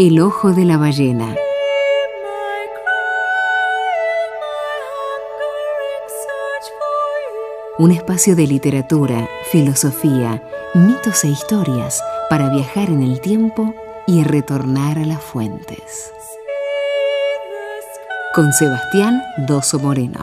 El ojo de la ballena. Un espacio de literatura, filosofía, mitos e historias para viajar en el tiempo y retornar a las fuentes. Con Sebastián Doso Moreno.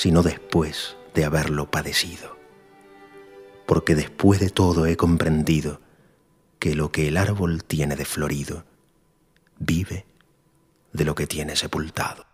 sino después de haberlo padecido. Porque después de todo he comprendido que lo que el árbol tiene de florido vive de lo que tiene sepultado.